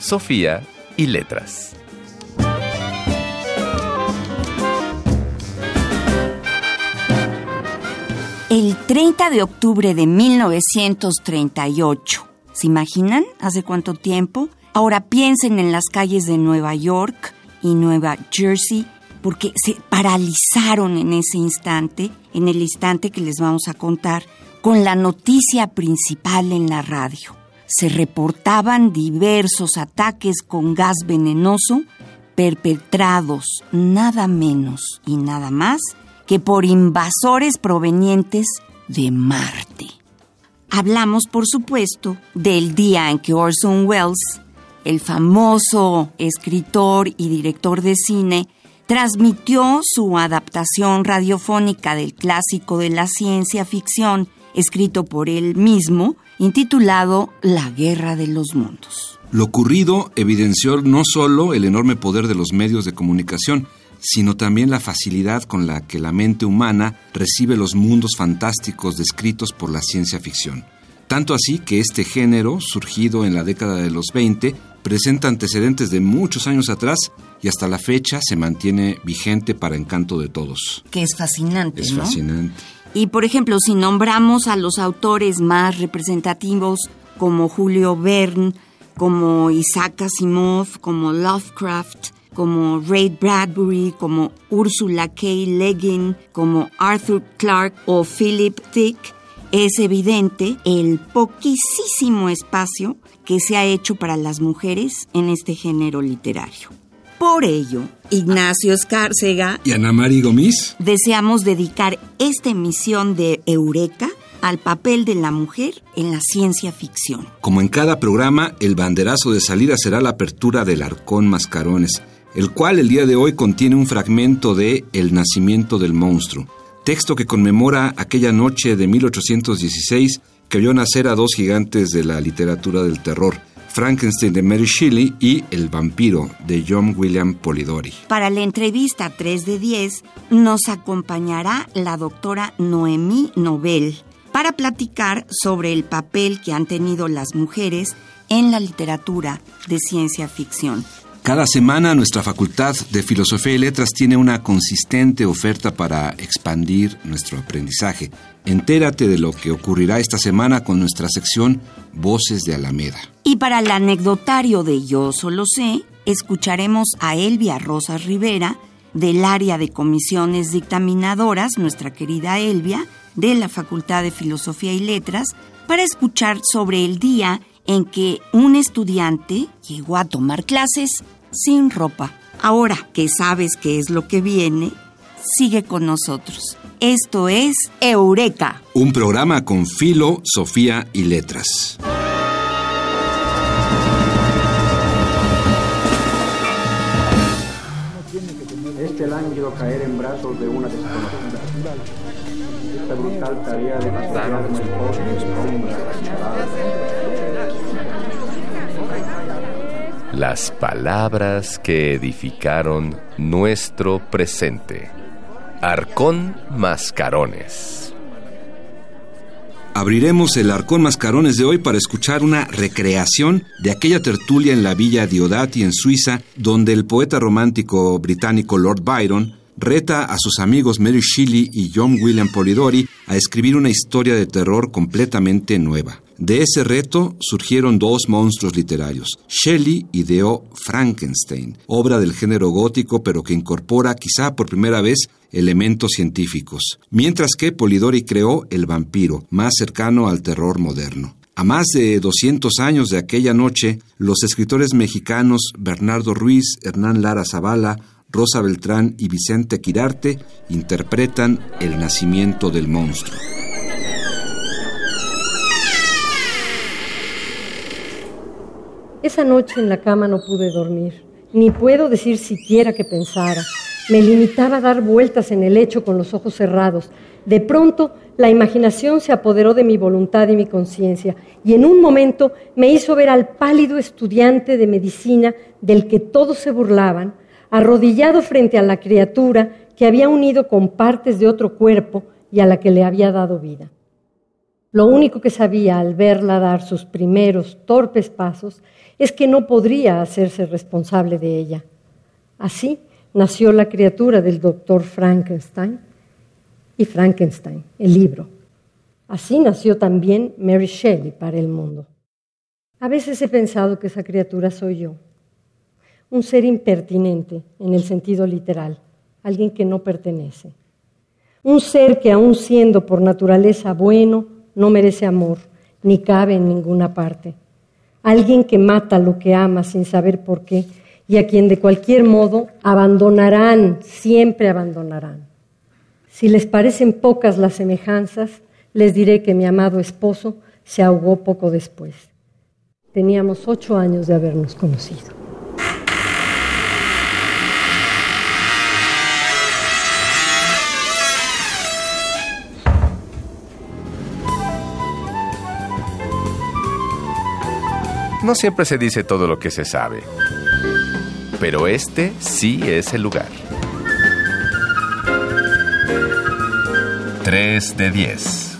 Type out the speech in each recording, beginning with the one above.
Sofía y letras. El 30 de octubre de 1938. ¿Se imaginan hace cuánto tiempo? Ahora piensen en las calles de Nueva York y Nueva Jersey porque se paralizaron en ese instante, en el instante que les vamos a contar, con la noticia principal en la radio. Se reportaban diversos ataques con gas venenoso perpetrados nada menos y nada más que por invasores provenientes de Marte. Hablamos, por supuesto, del día en que Orson Welles, el famoso escritor y director de cine, transmitió su adaptación radiofónica del clásico de la ciencia ficción, escrito por él mismo, intitulado La Guerra de los Mundos. Lo ocurrido evidenció no solo el enorme poder de los medios de comunicación, sino también la facilidad con la que la mente humana recibe los mundos fantásticos descritos por la ciencia ficción. Tanto así que este género, surgido en la década de los 20, presenta antecedentes de muchos años atrás y hasta la fecha se mantiene vigente para encanto de todos. Que es fascinante, Es ¿no? fascinante. Y por ejemplo, si nombramos a los autores más representativos como Julio Verne, como Isaac Asimov, como Lovecraft, como Ray Bradbury, como Ursula K. Le Guin, como Arthur Clarke o Philip Dick, es evidente el poquísimo espacio que se ha hecho para las mujeres en este género literario. Por ello, Ignacio Escárcega ¿Y Ana Mari Gomis? deseamos dedicar esta emisión de Eureka al papel de la mujer en la ciencia ficción. Como en cada programa, el banderazo de salida será la apertura del Arcón Mascarones, el cual el día de hoy contiene un fragmento de El nacimiento del monstruo, texto que conmemora aquella noche de 1816 que vio nacer a dos gigantes de la literatura del terror, Frankenstein de Mary Shelley y El vampiro de John William Polidori. Para la entrevista 3 de 10 nos acompañará la doctora Noemí Nobel para platicar sobre el papel que han tenido las mujeres en la literatura de ciencia ficción. Cada semana nuestra Facultad de Filosofía y Letras tiene una consistente oferta para expandir nuestro aprendizaje. Entérate de lo que ocurrirá esta semana con nuestra sección Voces de Alameda. Y para el anecdotario de Yo Solo Sé, escucharemos a Elvia Rosas Rivera, del área de comisiones dictaminadoras, nuestra querida Elvia, de la Facultad de Filosofía y Letras, para escuchar sobre el día en que un estudiante llegó a tomar clases sin ropa. Ahora que sabes qué es lo que viene, sigue con nosotros. Esto es Eureka. Un programa con Filo, Sofía y Letras. Este lánguido caer en brazos de una desconocida. Esta brutal tarea de el pobre sombra Las palabras que edificaron nuestro presente. Arcón Mascarones. Abriremos el Arcón Mascarones de hoy para escuchar una recreación de aquella tertulia en la villa Diodati en Suiza, donde el poeta romántico británico Lord Byron reta a sus amigos Mary Shelley y John William Polidori a escribir una historia de terror completamente nueva. De ese reto surgieron dos monstruos literarios. Shelley ideó Frankenstein, obra del género gótico pero que incorpora quizá por primera vez elementos científicos, mientras que Polidori creó El vampiro, más cercano al terror moderno. A más de 200 años de aquella noche, los escritores mexicanos Bernardo Ruiz, Hernán Lara Zavala, Rosa Beltrán y Vicente Quirarte interpretan El nacimiento del monstruo. Esa noche en la cama no pude dormir, ni puedo decir siquiera que pensara. Me limitaba a dar vueltas en el lecho con los ojos cerrados. De pronto, la imaginación se apoderó de mi voluntad y mi conciencia, y en un momento me hizo ver al pálido estudiante de medicina del que todos se burlaban, arrodillado frente a la criatura que había unido con partes de otro cuerpo y a la que le había dado vida. Lo único que sabía al verla dar sus primeros torpes pasos es que no podría hacerse responsable de ella. Así nació la criatura del doctor Frankenstein y Frankenstein, el libro. Así nació también Mary Shelley para el mundo. A veces he pensado que esa criatura soy yo, un ser impertinente en el sentido literal, alguien que no pertenece, un ser que aun siendo por naturaleza bueno, no merece amor, ni cabe en ninguna parte. Alguien que mata lo que ama sin saber por qué y a quien de cualquier modo abandonarán, siempre abandonarán. Si les parecen pocas las semejanzas, les diré que mi amado esposo se ahogó poco después. Teníamos ocho años de habernos conocido. No siempre se dice todo lo que se sabe, pero este sí es el lugar. 3 de 10.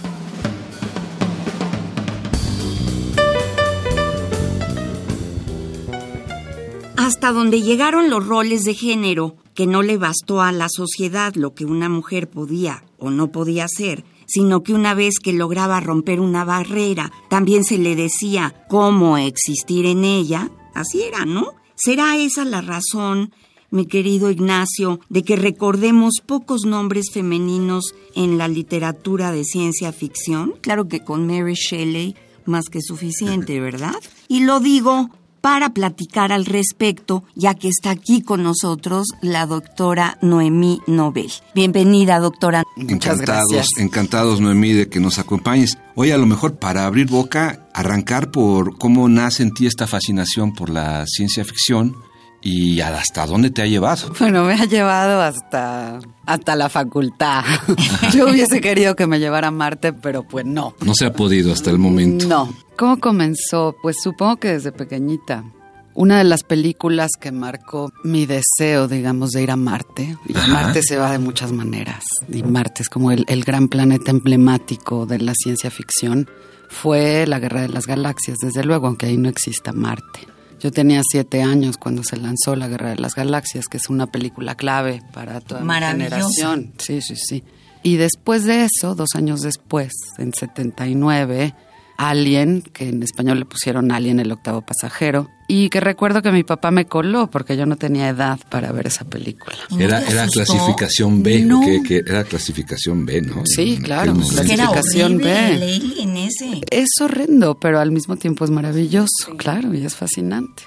Hasta donde llegaron los roles de género, que no le bastó a la sociedad lo que una mujer podía o no podía hacer, sino que una vez que lograba romper una barrera, también se le decía cómo existir en ella. Así era, ¿no? ¿Será esa la razón, mi querido Ignacio, de que recordemos pocos nombres femeninos en la literatura de ciencia ficción? Claro que con Mary Shelley más que suficiente, ¿verdad? Y lo digo para platicar al respecto, ya que está aquí con nosotros la doctora Noemí Nobel. Bienvenida, doctora. Muchas encantados, encantados, Noemí, de que nos acompañes. Hoy a lo mejor para abrir boca, arrancar por cómo nace en ti esta fascinación por la ciencia ficción ¿Y hasta dónde te ha llevado? Bueno, me ha llevado hasta, hasta la facultad. Yo hubiese querido que me llevara a Marte, pero pues no. No se ha podido hasta el momento. No. ¿Cómo comenzó? Pues supongo que desde pequeñita. Una de las películas que marcó mi deseo, digamos, de ir a Marte. Y Marte se va de muchas maneras. Y Marte es como el, el gran planeta emblemático de la ciencia ficción. Fue la Guerra de las Galaxias, desde luego, aunque ahí no exista Marte. Yo tenía siete años cuando se lanzó La Guerra de las Galaxias, que es una película clave para toda mi generación. Sí, sí, sí. Y después de eso, dos años después, en 79, Alien, que en español le pusieron Alien el octavo pasajero, y que recuerdo que mi papá me coló porque yo no tenía edad para ver esa película. Era, era clasificación B, que, era clasificación B, ¿no? Sí, claro, clasificación B. Es horrendo, pero al mismo tiempo es maravilloso, claro, y es fascinante.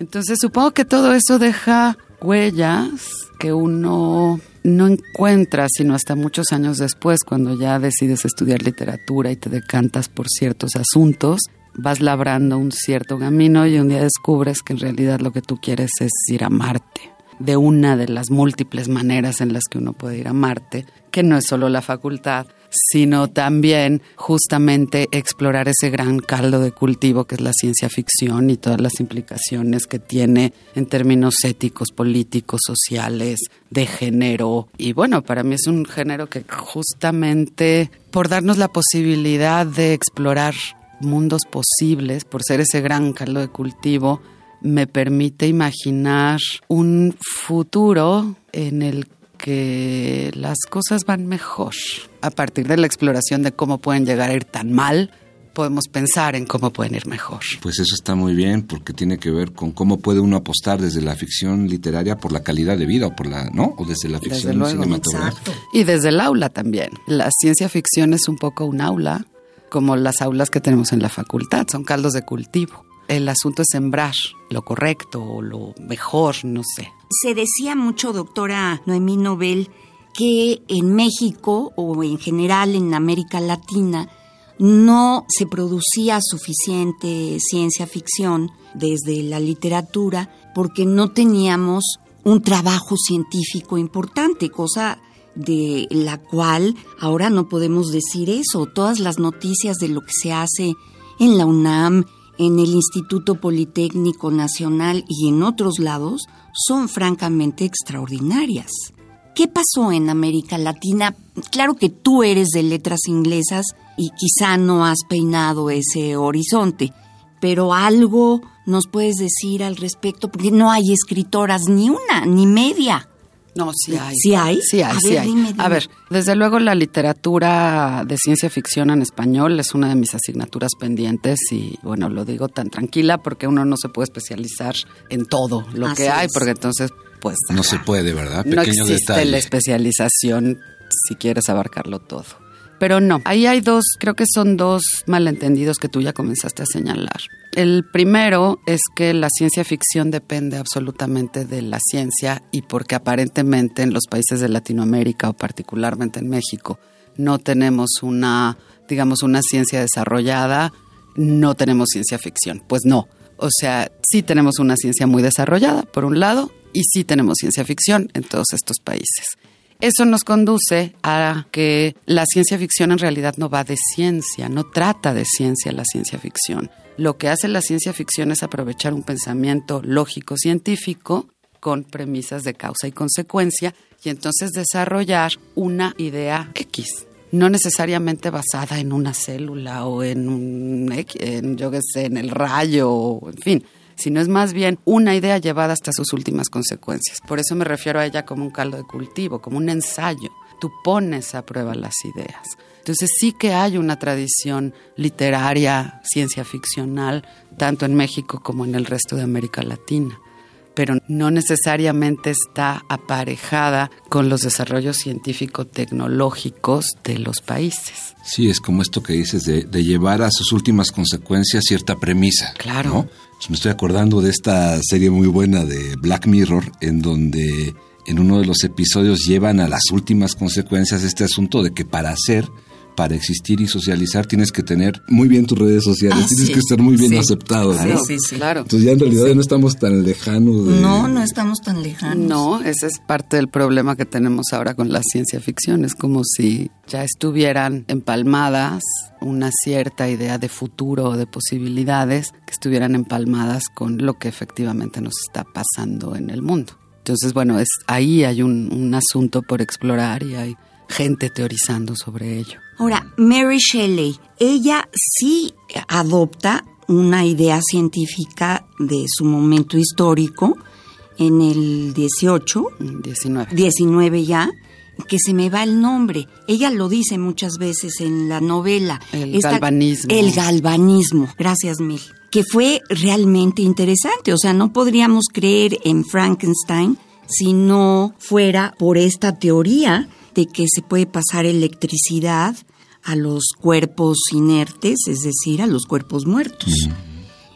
Entonces supongo que todo eso deja huellas que uno no encuentra sino hasta muchos años después, cuando ya decides estudiar literatura y te decantas por ciertos asuntos, vas labrando un cierto camino y un día descubres que en realidad lo que tú quieres es ir a Marte, de una de las múltiples maneras en las que uno puede ir a Marte, que no es solo la facultad, sino también justamente explorar ese gran caldo de cultivo que es la ciencia ficción y todas las implicaciones que tiene en términos éticos, políticos, sociales, de género. Y bueno, para mí es un género que justamente por darnos la posibilidad de explorar mundos posibles, por ser ese gran caldo de cultivo, me permite imaginar un futuro en el que las cosas van mejor. A partir de la exploración de cómo pueden llegar a ir tan mal, podemos pensar en cómo pueden ir mejor. Pues eso está muy bien porque tiene que ver con cómo puede uno apostar desde la ficción literaria por la calidad de vida o por la, ¿no? O desde la ficción cinematográfica. Y desde el aula también. La ciencia ficción es un poco un aula como las aulas que tenemos en la facultad, son caldos de cultivo. El asunto es sembrar lo correcto o lo mejor, no sé. Se decía mucho, doctora Noemí Nobel, que en México o en general en América Latina no se producía suficiente ciencia ficción desde la literatura porque no teníamos un trabajo científico importante, cosa de la cual ahora no podemos decir eso. Todas las noticias de lo que se hace en la UNAM, en el Instituto Politécnico Nacional y en otros lados son francamente extraordinarias. ¿Qué pasó en América Latina? Claro que tú eres de letras inglesas y quizá no has peinado ese horizonte, pero algo nos puedes decir al respecto, porque no hay escritoras ni una, ni media. No, sí hay. ¿Sí hay? Sí hay, sí hay. A ver, desde luego la literatura de ciencia ficción en español es una de mis asignaturas pendientes y bueno, lo digo tan tranquila porque uno no se puede especializar en todo lo que hay, porque entonces pues... No se puede, ¿verdad? no existe la especialización si quieres abarcarlo todo. Pero no, ahí hay dos, creo que son dos malentendidos que tú ya comenzaste a señalar. El primero es que la ciencia ficción depende absolutamente de la ciencia y porque aparentemente en los países de Latinoamérica o particularmente en México no tenemos una, digamos, una ciencia desarrollada, no tenemos ciencia ficción. Pues no. O sea, sí tenemos una ciencia muy desarrollada, por un lado, y sí tenemos ciencia ficción en todos estos países. Eso nos conduce a que la ciencia ficción en realidad no va de ciencia, no trata de ciencia la ciencia ficción. Lo que hace la ciencia ficción es aprovechar un pensamiento lógico científico con premisas de causa y consecuencia y entonces desarrollar una idea X, no necesariamente basada en una célula o en un yo qué sé, en el rayo, en fin, sino es más bien una idea llevada hasta sus últimas consecuencias. Por eso me refiero a ella como un caldo de cultivo, como un ensayo. Tú pones a prueba las ideas. Entonces sí que hay una tradición literaria, ciencia ficcional, tanto en México como en el resto de América Latina pero no necesariamente está aparejada con los desarrollos científico-tecnológicos de los países. Sí, es como esto que dices de, llevar a sus últimas consecuencias cierta premisa. Claro. Pues me estoy acordando de esta serie muy buena de Black Mirror, en donde en uno de los episodios llevan a las últimas consecuencias este asunto de que para hacer para existir y socializar tienes que tener muy bien tus redes sociales, ah, tienes que estar muy bien aceptado. Sí, sí, sí, claro. Entonces ya en realidad no estamos tan lejanos. De... No, no estamos tan lejanos. No, ese es parte del problema que tenemos ahora con la ciencia ficción. Es como si ya estuvieran empalmadas una cierta idea de futuro o de posibilidades que estuvieran empalmadas con lo que efectivamente nos está pasando en el mundo. Entonces, bueno, es ahí hay un, un asunto por explorar y hay gente teorizando sobre ello. Ahora, Mary Shelley, ella sí adopta una idea científica de su momento histórico en el 18, 19, 19 ya, que se me va el nombre. Ella lo dice muchas veces en la novela. El galvanismo. El galvanismo, gracias mil. Que fue realmente interesante. O sea, no podríamos creer en Frankenstein si no fuera por esta teoría de que se puede pasar electricidad a los cuerpos inertes, es decir, a los cuerpos muertos.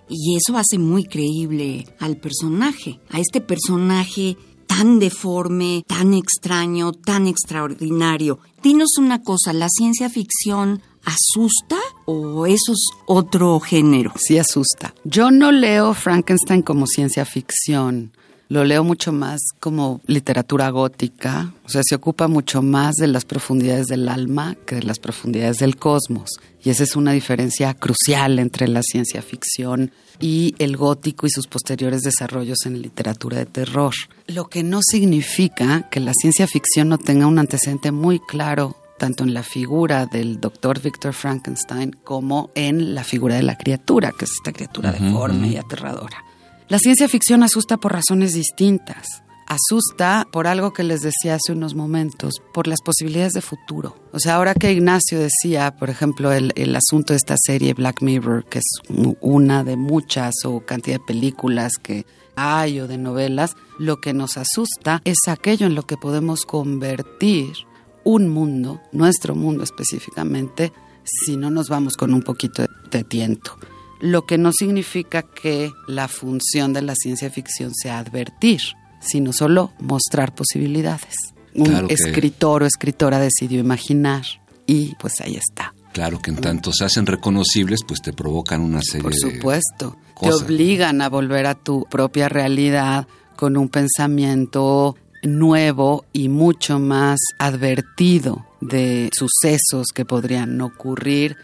Y eso hace muy creíble al personaje, a este personaje tan deforme, tan extraño, tan extraordinario. Dinos una cosa, ¿la ciencia ficción asusta o eso es otro género? Sí asusta. Yo no leo Frankenstein como ciencia ficción lo leo mucho más como literatura gótica, o sea, se ocupa mucho más de las profundidades del alma que de las profundidades del cosmos. Y esa es una diferencia crucial entre la ciencia ficción y el gótico y sus posteriores desarrollos en literatura de terror. Lo que no significa que la ciencia ficción no tenga un antecedente muy claro tanto en la figura del doctor Victor Frankenstein como en la figura de la criatura, que es esta criatura deforme y aterradora. La ciencia ficción asusta por razones distintas. Asusta por algo que les decía hace unos momentos, por las posibilidades de futuro. O sea, ahora que Ignacio decía, por ejemplo, el, asunto de esta serie Black Mirror, que es una de muchas o cantidad de películas que hay o de novelas, lo que nos asusta es aquello en lo que podemos convertir un mundo, nuestro mundo específicamente, si no nos vamos con un poquito de tiento lo que no significa que la función de la ciencia ficción sea advertir, sino solo mostrar posibilidades. Un escritor o escritora decidió imaginar y pues ahí está. Claro que en tanto se hacen reconocibles, pues te provocan una serie Por supuesto, te obligan a volver a tu propia realidad con un pensamiento nuevo y mucho más advertido de sucesos que podrían ocurrir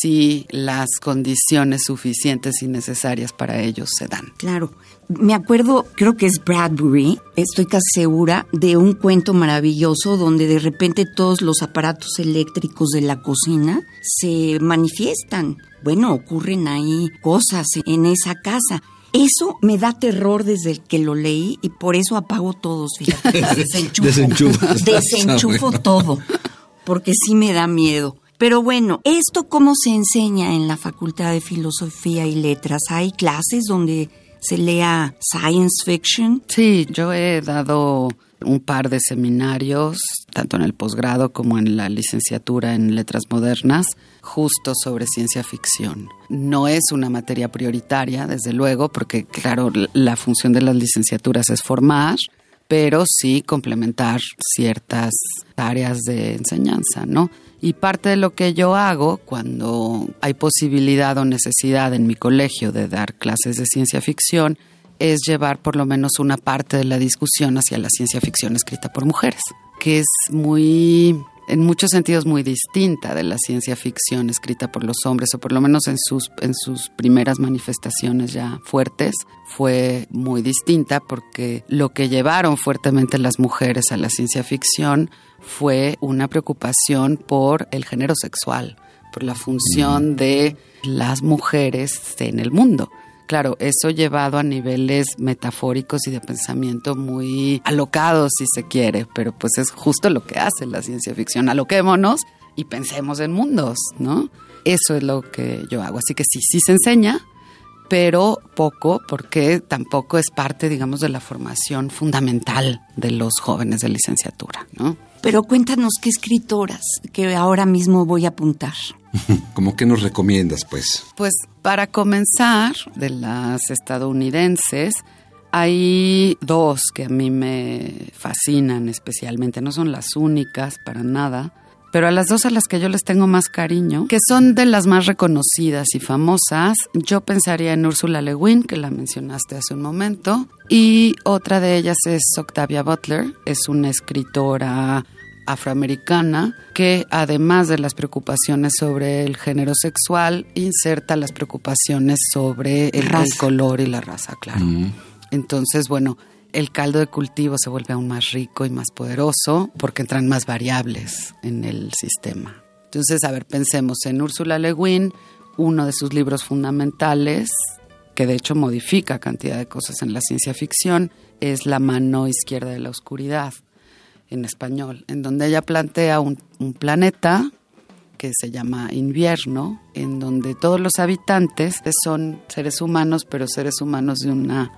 si las condiciones suficientes y necesarias para ellos se dan. Claro. Me acuerdo, creo que es Bradbury, estoy casi segura, de un cuento maravilloso donde de repente todos los aparatos eléctricos de la cocina se manifiestan. Bueno, ocurren ahí cosas en esa casa. Eso me da terror desde que lo leí y por eso apago todos, fíjate. Desenchufo. Desenchufo todo, porque sí me da miedo. Pero bueno, ¿esto cómo se enseña en la Facultad de Filosofía y Letras? ¿Hay clases donde se lea science fiction? Sí, yo he dado un par de seminarios, tanto en el posgrado como en la licenciatura en letras modernas, justo sobre ciencia ficción. No es una materia prioritaria, desde luego, porque claro, la función de las licenciaturas es formar, pero sí complementar ciertas áreas de enseñanza, ¿no? Y parte de lo que yo hago cuando hay posibilidad o necesidad en mi colegio de dar clases de ciencia ficción es llevar por lo menos una parte de la discusión hacia la ciencia ficción escrita por mujeres, que es muy en muchos sentidos muy distinta de la ciencia ficción escrita por los hombres, o por lo menos en sus, en sus primeras manifestaciones ya fuertes, fue muy distinta porque lo que llevaron fuertemente las mujeres a la ciencia ficción fue una preocupación por el género sexual, por la función de las mujeres en el mundo. Claro, eso llevado a niveles metafóricos y de pensamiento muy alocados, si se quiere, pero pues es justo lo que hace la ciencia ficción. Aloquémonos y pensemos en mundos, ¿no? Eso es lo que yo hago. Así que sí, sí se enseña, pero poco, porque tampoco es parte, digamos, de la formación fundamental de los jóvenes de licenciatura, ¿no? Pero cuéntanos qué escritoras que ahora mismo voy a apuntar. ¿Cómo que nos recomiendas, pues? Pues para comenzar, de las estadounidenses, hay dos que a mí me fascinan especialmente, no son las únicas para nada, pero a las dos a las que yo les tengo más cariño, que son de las más reconocidas y famosas, yo pensaría en Ursula Le Guin, que la mencionaste hace un momento, y otra de ellas es Octavia Butler, es una escritora afroamericana que además de las preocupaciones sobre el género sexual, inserta las preocupaciones sobre el, color y la raza, claro. Mm. Entonces, bueno, el caldo de cultivo se vuelve aún más rico y más poderoso porque entran más variables en el sistema. Entonces, a ver, pensemos en Úrsula Le Guin, uno de sus libros fundamentales, que de hecho modifica cantidad de cosas en la ciencia ficción, es La mano izquierda de la oscuridad en español, en donde ella plantea un, planeta que se llama invierno, en donde todos los habitantes son seres humanos, pero seres humanos de una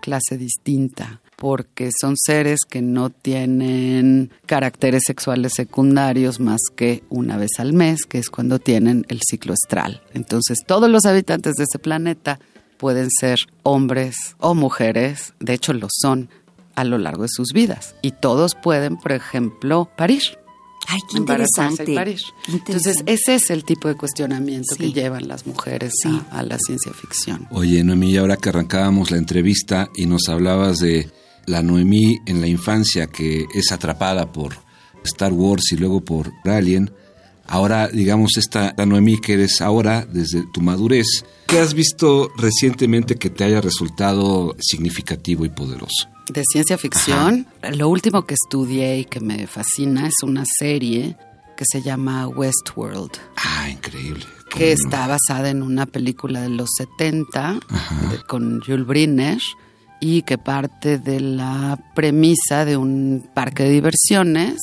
clase distinta, porque son seres que no tienen caracteres sexuales secundarios más que una vez al mes, que es cuando tienen el ciclo estral. Entonces todos los habitantes de ese planeta pueden ser hombres o mujeres, de hecho lo son, a lo largo de sus vidas. Y todos pueden, por ejemplo, parir. Ay, qué interesante. Entonces, ese es el tipo de cuestionamiento que llevan las mujeres a, la ciencia ficción. Oye, Noemí, ahora que arrancábamos la entrevista y nos hablabas de la Noemí en la infancia que es atrapada por Star Wars y luego por Alien, ahora, digamos, esta Noemí que eres ahora desde tu madurez, ¿qué has visto recientemente que te haya resultado significativo y poderoso? de ciencia ficción. Lo último que estudié y que me fascina es una serie que se llama Westworld. Ah, increíble. Que está basada en una película de los 70 con Jules Briner y que parte de la premisa de un parque de diversiones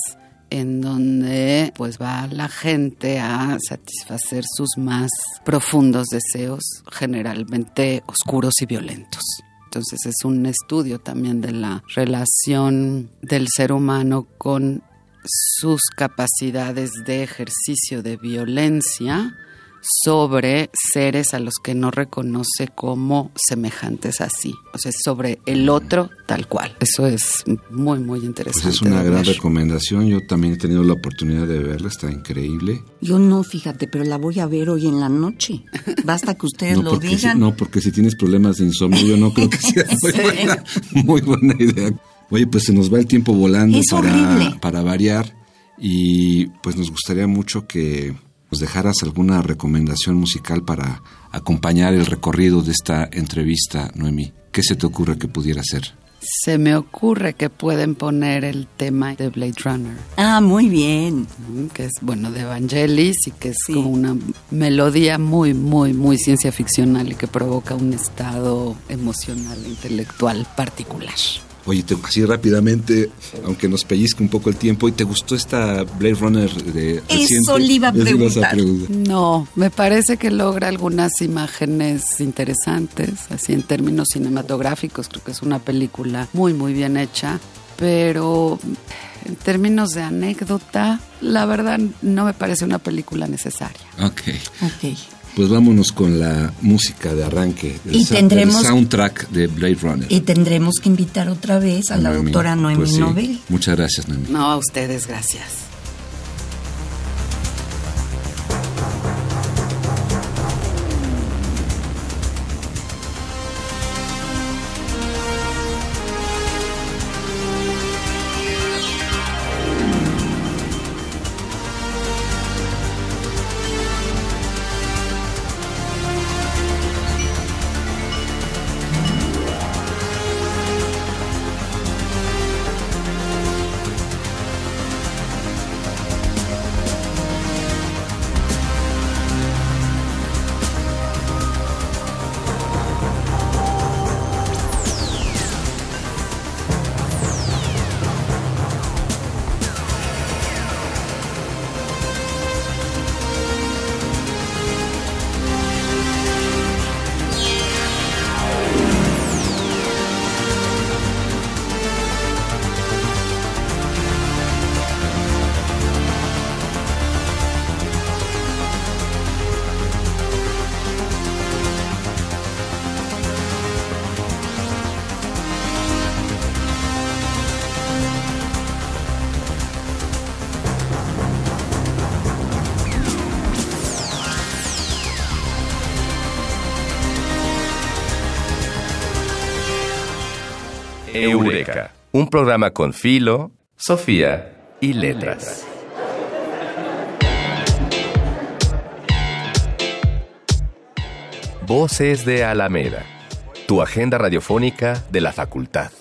en donde pues va la gente a satisfacer sus más profundos deseos, generalmente oscuros y violentos. Entonces es un estudio también de la relación del ser humano con sus capacidades de ejercicio de violencia sobre seres a los que no reconoce como semejantes así. O sea, sobre el otro tal cual. Eso es muy, muy interesante. Pues es una gran recomendación. Yo también he tenido la oportunidad de verla, está increíble. Yo no, fíjate, pero la voy a ver hoy en la noche. Basta que ustedes lo digan. no, porque si tienes problemas de insomnio, yo no creo que sea muy, buena, idea. Oye, pues se nos va el tiempo volando para, para variar y pues nos gustaría mucho que nos dejaras alguna recomendación musical para acompañar el recorrido de esta entrevista, Noemi. ¿Qué se te ocurre que pudiera ser? Se me ocurre que pueden poner el tema de Blade Runner. Ah, muy bien. Que es, bueno, de Evangelis y que es como una melodía muy, muy, muy ciencia ficcional y que provoca un estado emocional e intelectual particular. Oye, así rápidamente, aunque nos pellizque un poco el tiempo, ¿y te gustó esta Blade Runner de Eso le iba a preguntar. No, me parece que logra algunas imágenes interesantes, así en términos cinematográficos, creo que es una película muy, muy bien hecha, pero en términos de anécdota, la verdad no me parece una película necesaria. Ok. Ok. Pues vámonos con la música de arranque del, y tendremos, soundtrack de Blade Runner. Y tendremos que invitar otra vez a, la doctora Noemi pues Nobel. Muchas gracias, Noemi. No, a ustedes, gracias. Un programa con Filo, Sofía y Letras. Voces de Alameda, tu agenda radiofónica de la facultad.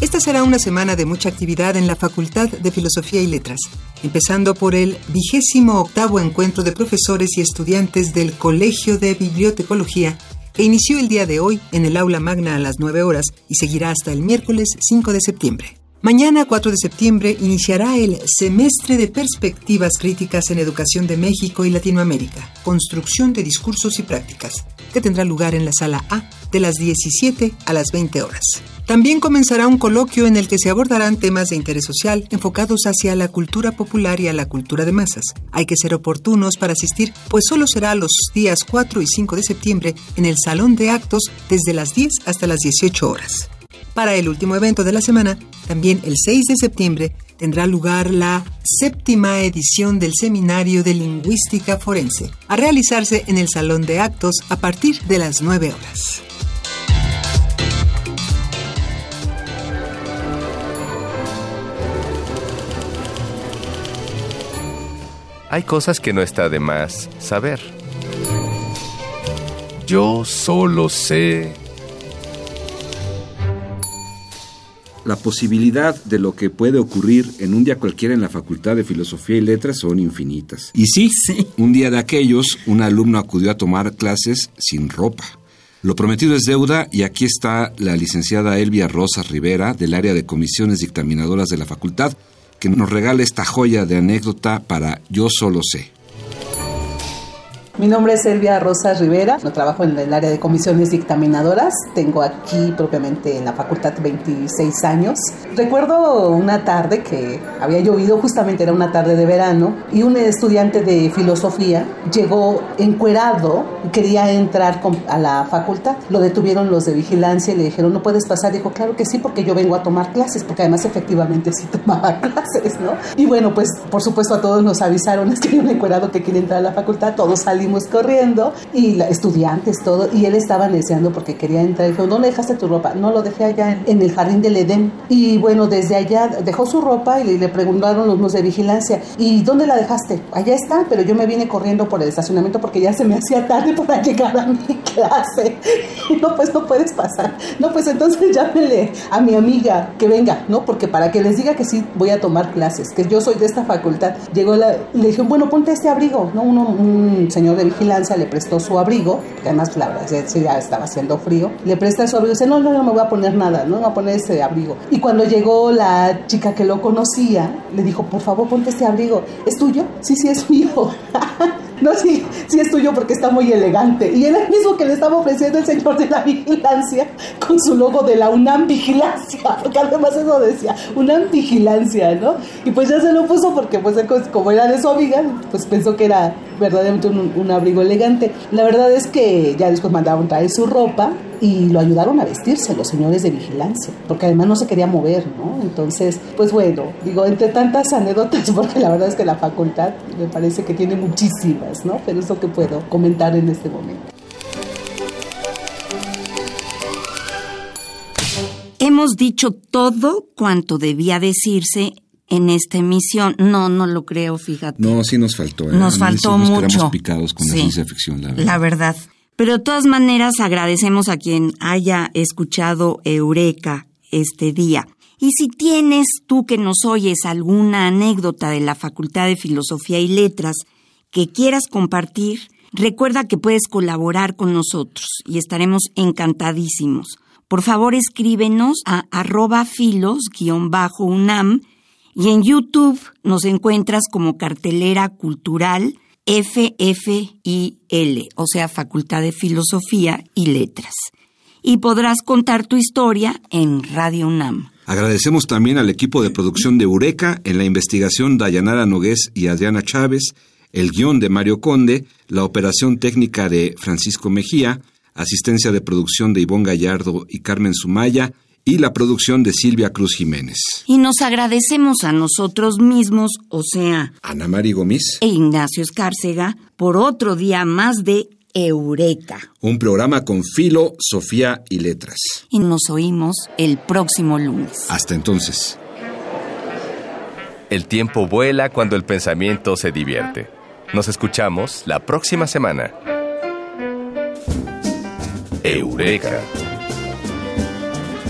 Esta será una semana de mucha actividad en la Facultad de Filosofía y Letras, empezando por el vigésimo octavo encuentro de profesores y estudiantes del Colegio de Bibliotecología que inició el día de hoy en el aula magna a las 9 horas y seguirá hasta el miércoles 5 de septiembre. Mañana, 4 de septiembre, iniciará el Semestre de Perspectivas Críticas en Educación de México y Latinoamérica, Construcción de Discursos y Prácticas, que tendrá lugar en la sala A de las 17 a las 20 horas. También comenzará un coloquio en el que se abordarán temas de interés social enfocados hacia la cultura popular y a la cultura de masas. Hay que ser oportunos para asistir, pues solo será los días 4 y 5 de septiembre en el Salón de Actos desde las 10 hasta las 18 horas. Para el último evento de la semana, también el 6 de septiembre, tendrá lugar la séptima edición del Seminario de Lingüística Forense, a realizarse en el Salón de Actos a partir de las 9 horas. hay cosas que no está de más saber. Yo solo sé... La posibilidad de lo que puede ocurrir en un día cualquiera en la Facultad de Filosofía y Letras son infinitas. Y sí, sí. un día de aquellos, un alumno acudió a tomar clases sin ropa. Lo prometido es deuda y aquí está la licenciada Elvia Rosas Rivera del área de comisiones dictaminadoras de la facultad que nos regale esta joya de anécdota para Yo solo sé. Mi nombre es Elvia Rosa Rivera, no trabajo en el área de comisiones dictaminadoras, tengo aquí propiamente en la facultad 26 años. Recuerdo una tarde que había llovido, justamente era una tarde de verano, y un estudiante de filosofía llegó encuerado quería entrar a la facultad. Lo detuvieron los de vigilancia y le dijeron, no puedes pasar. Dijo, claro que sí, porque yo vengo a tomar clases, porque además efectivamente sí tomaba clases, ¿no? Y bueno, pues por supuesto a todos nos avisaron, es que hay un encuerado que quiere entrar a la facultad, todos salimos corriendo y estudiantes, todo, y él estaba deseando porque quería entrar. Dijo, ¿dónde dejaste tu ropa? No, lo dejé allá en, el jardín del Edén. Y bueno, desde allá dejó su ropa y le, preguntaron los de vigilancia, ¿y dónde la dejaste? Allá está, pero yo me vine corriendo por el estacionamiento porque ya se me hacía tarde para llegar a mi clase. no, pues no puedes pasar. No, pues entonces llámele a mi amiga que venga, ¿no? Porque para que les diga que sí voy a tomar clases, que yo soy de esta facultad. Llegó la, le dije, bueno, ponte este abrigo, ¿no? Uno, un señor de vigilancia le prestó su abrigo, que además la verdad ya estaba haciendo frío, le presta su abrigo y dice, no, no, no me voy a poner nada, no me voy a poner ese abrigo. Y cuando llegó la chica que lo conocía, le dijo, por favor, ponte este abrigo, ¿es tuyo? Sí, sí, es mío. No, sí, sí es tuyo porque está muy elegante. Y era el mismo que le estaba ofreciendo el señor de la vigilancia con su logo de la UNAM Vigilancia, porque además eso decía, UNAM Vigilancia, ¿no? Y pues ya se lo puso porque pues como era de su amiga, pues pensó que era verdaderamente un, abrigo elegante. La verdad es que ya después mandaron traer su ropa y lo ayudaron a vestirse los señores de vigilancia, porque además no se quería mover, ¿no? Entonces, pues bueno, digo, entre tantas anécdotas, porque la verdad es que la facultad me parece que tiene muchísimas, ¿no? Pero es lo que puedo comentar en este momento. Hemos dicho todo cuanto debía decirse en esta emisión. No, no lo creo, fíjate. No, sí nos faltó. ¿eh? Nos faltó nos mucho. picados con la ciencia ficción, la verdad. La verdad. Pero de todas maneras agradecemos a quien haya escuchado Eureka este día. Y si tienes tú que nos oyes alguna anécdota de la Facultad de Filosofía y Letras que quieras compartir, recuerda que puedes colaborar con nosotros y estaremos encantadísimos. Por favor, escríbenos a arroba filos-unam y en YouTube nos encuentras como cartelera cultural FFIL, o sea, Facultad de Filosofía y Letras. Y podrás contar tu historia en Radio UNAM. Agradecemos también al equipo de producción de Eureka en la investigación Dayanara Nogués y Adriana Chávez, el guion de Mario Conde, la operación técnica de Francisco Mejía, asistencia de producción de Ivonne Gallardo y Carmen Sumaya, y la producción de Silvia Cruz Jiménez. Y nos agradecemos a nosotros mismos, o sea, Ana Mari Gómez e Ignacio Escárcega, por otro día más de Eureka. Un programa con filo, Sofía y letras. Y nos oímos el próximo lunes. Hasta entonces. El tiempo vuela cuando el pensamiento se divierte. Nos escuchamos la próxima semana. Eureka